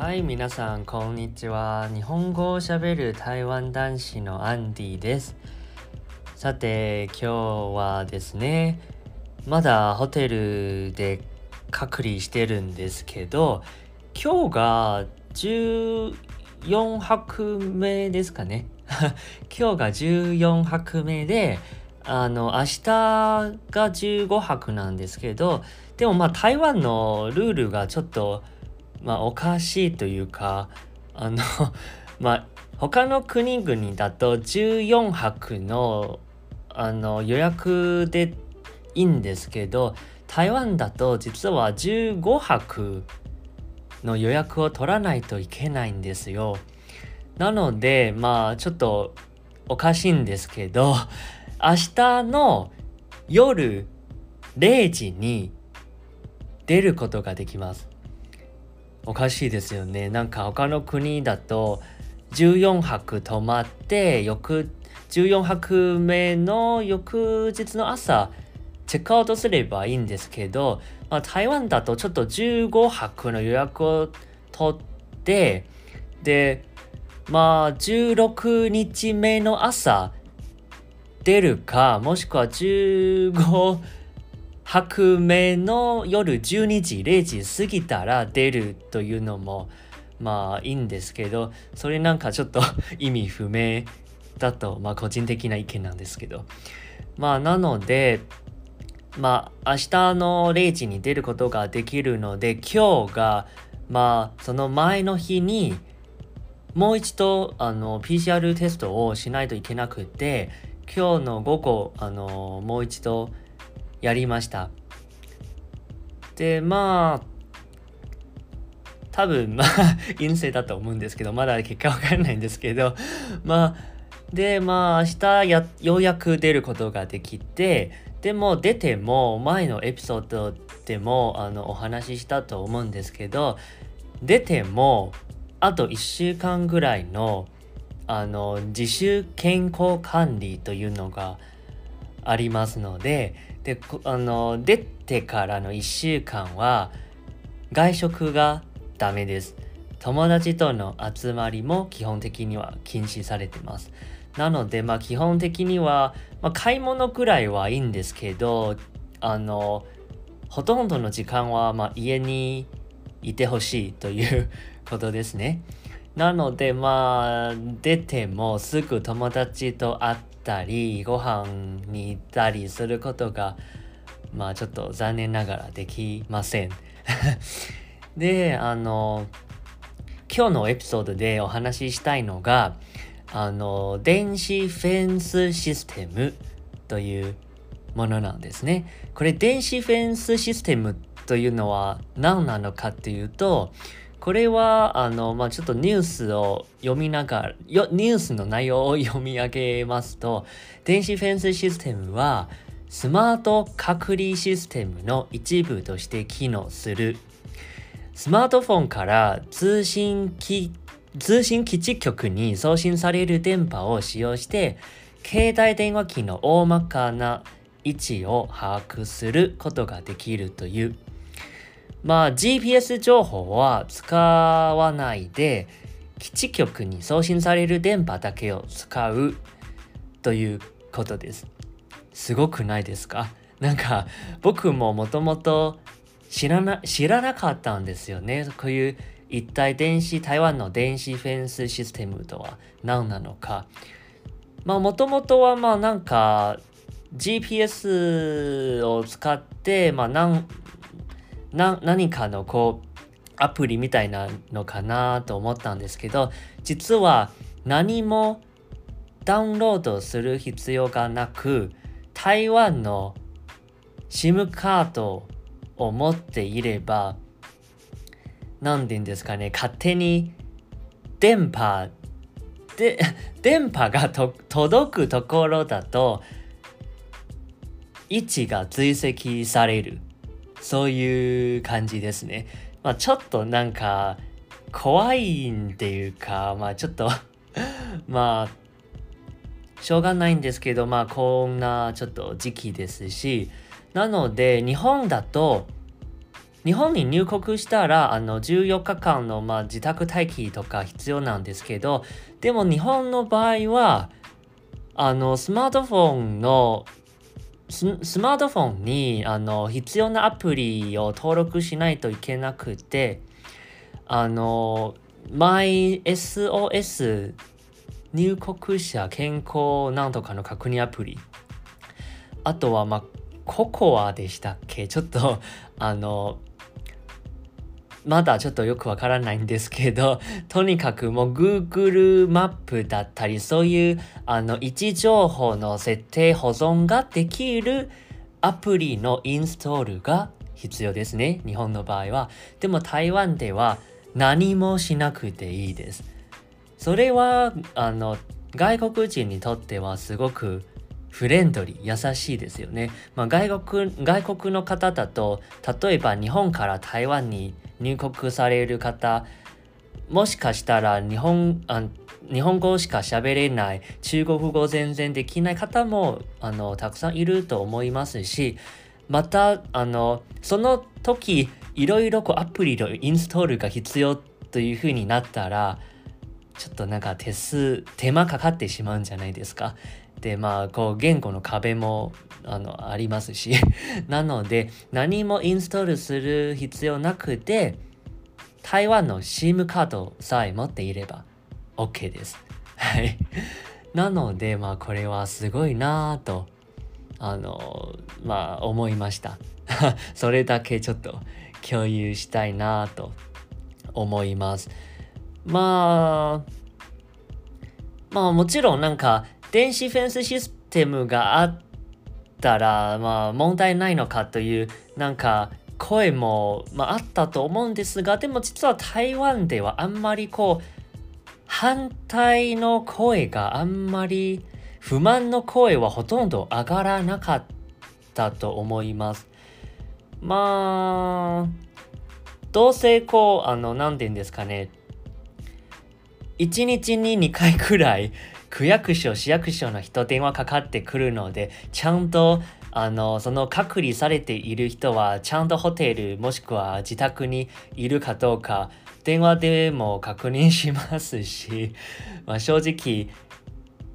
はい、皆さん、こんにちは。日本語をしゃべる台湾男子のアンディです。さて、今日はですね、まだホテルで隔離してるんですけど、今日が14泊目ですかね。今日が14泊目で、あの、明日が15泊なんですけど、でもまあ台湾のルールがちょっと、まあおかしいというか、あの、まあ他の国々だと14泊のあの予約でいいんですけど、台湾だと実は15泊の予約を取らないといけないんですよ。なので、まあちょっとおかしいんですけど、明日の夜0時に出ることができます。おかしいですよね。なんか他の国だと14泊泊まって翌14泊目の翌日の朝チェックアウトすればいいんですけど、まあ、台湾だとちょっと15泊の予約を取ってでまあ16日目の朝出るかもしくは15泊目の夜12時0時過ぎたら出るというのもまあいいんですけどそれなんかちょっと 意味不明だとまあ個人的な意見なんですけど。まあなのでまあ明日の0時に出ることができるので今日がまあその前の日にもう一度あの PCR テストをしないといけなくて今日の午後あのもう一度やりました。でまあ多分まあ 陰性だと思うんですけどまだ結果わかんないんですけどまあでまあ明日やようやく出ることができてでも出ても前のエピソードでもあのお話ししたと思うんですけど出てもあと1週間ぐらいのあの自主健康管理というのがありますのでであの出てからの1週間は外食がダメです友達との集まりも基本的には禁止されてますなのでまあ基本的には、まあ、買い物くらいはいいんですけどあのほとんどの時間はまあ家にいてほしいという ことですね。なのでまあ出てもすぐ友達と会ってたりご飯に行ったりすることがまあちょっと残念ながらできません。であの今日のエピソードでお話ししたいのがあの電子フェンスシステムというものなんですね。これ電子フェンスシステムというのは何なのかっていうとこれはあの、まあ、ちょっとニュースを読みながらよニュースの内容を読み上げますと電子フェンスシステムはスマート隔離システムの一部として機能する。スマートフォンから通信機通信基地局に送信される電波を使用して携帯電話機の大まかな位置を把握することができるという。まあ GPS 情報は使わないで基地局に送信される電波だけを使うということです。すごくないですか？なんか僕ももともと知らな知らなかったんですよね。こういう一体電子台湾の電子フェンスシステムとは何なのか。まあもともとはまあなんか GPS を使ってまあなんな何かのこうアプリみたいなのかなと思ったんですけど実は何もダウンロードする必要がなく台湾の SIM カードを持っていれば何て言うんですかね勝手に電波で 電波が届くところだと位置が追跡される。そういう感じですね。まあちょっとなんか怖いんっていうか、まあちょっと まあしょうがないんですけど、まあこんなちょっと時期ですし、なので日本だと日本に入国したらあの14日間の、まあ、自宅待機とか必要なんですけどでも日本の場合はあのスマートフォンのスマートフォンにあの必要なアプリを登録しないといけなくてあの MySOS 入国者健康なんとかの確認アプリ。あとはまあココアでしたっけ？ちょっとあのまだちょっとよくわからないんですけど、とにかくもう Google マップだったり、そういうあの位置情報の設定保存ができるアプリのインストールが必要ですね。日本の場合は。でも台湾では何もしなくていいです。それはあの外国人にとってはすごくフレンドリー、優しいですよね。まあ、外国外国の方だと、例えば日本から台湾に入国される方、もしかしたら日本あ日本語しか喋れない、中国語全然できない方もあのたくさんいると思いますし、また、あの、その時、いろいろアプリのインストールが必要というふうになったら、ちょっとなんか手数、手間かかってしまうんじゃないですか。でまあこう言語の壁もあのありますし なので何もインストールする必要なくて台湾の SIM カードさえ持っていれば OK です。はい。なのでまあこれはすごいなぁとあのまあ思いました。それだけちょっと共有したいなと思います。まあまあもちろんなんか電子フェンスシステムがあったら、まあ、問題ないのかというなんか声も、まあ、あったと思うんですがでも実は台湾ではあんまりこう反対の声があんまり不満の声はほとんど上がらなかったと思います。まあどうせこうあの何て言うんですかね1日に2回くらい区役所、市役所の人電話かかってくるので、ちゃんとあの、その隔離されている人は、ちゃんとホテルもしくは自宅にいるかどうか、電話でも確認しますし、まあ、正直、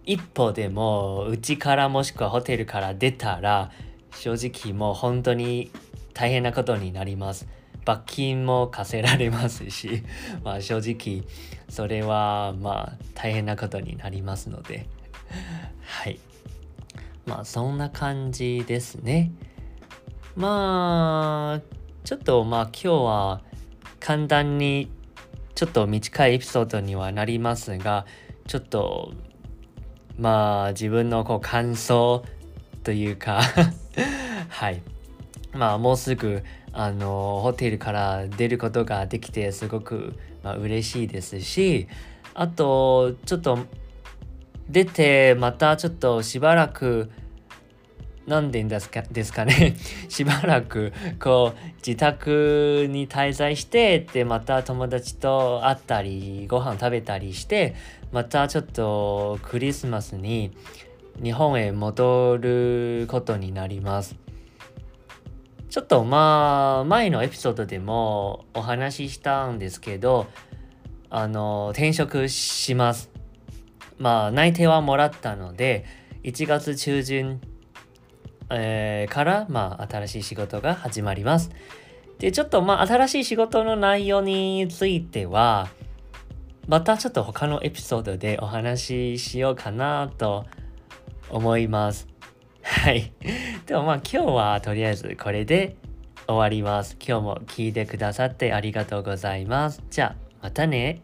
一歩でも、うちからもしくはホテルから出たら、正直もう本当に大変なことになります。罰金も課せられますし、まあ正直それはまあ大変なことになりますので、はい。まあそんな感じですね。まあ、ちょっとまあ今日は簡単にちょっと短いエピソードにはなりますが、ちょっとまあ自分のこう感想というか はい。まあもうすぐあのホテルから出ることができてすごく、まあ、嬉しいですしあとちょっと出てまたちょっとしばらく何で言うんですかですかね しばらくこう自宅に滞在してでまた友達と会ったりご飯食べたりしてまたちょっとクリスマスに日本へ戻ることになります。ちょっとまあ前のエピソードでもお話ししたんですけどあの転職します。まあ内定はもらったので1月中旬、えー、からまあ新しい仕事が始まります。でちょっとまあ新しい仕事の内容についてはまたちょっと他のエピソードでお話ししようかなと思います。はい。でもまあ今日はとりあえずこれで終わります。今日も聞いてくださってありがとうございます。じゃあまたね。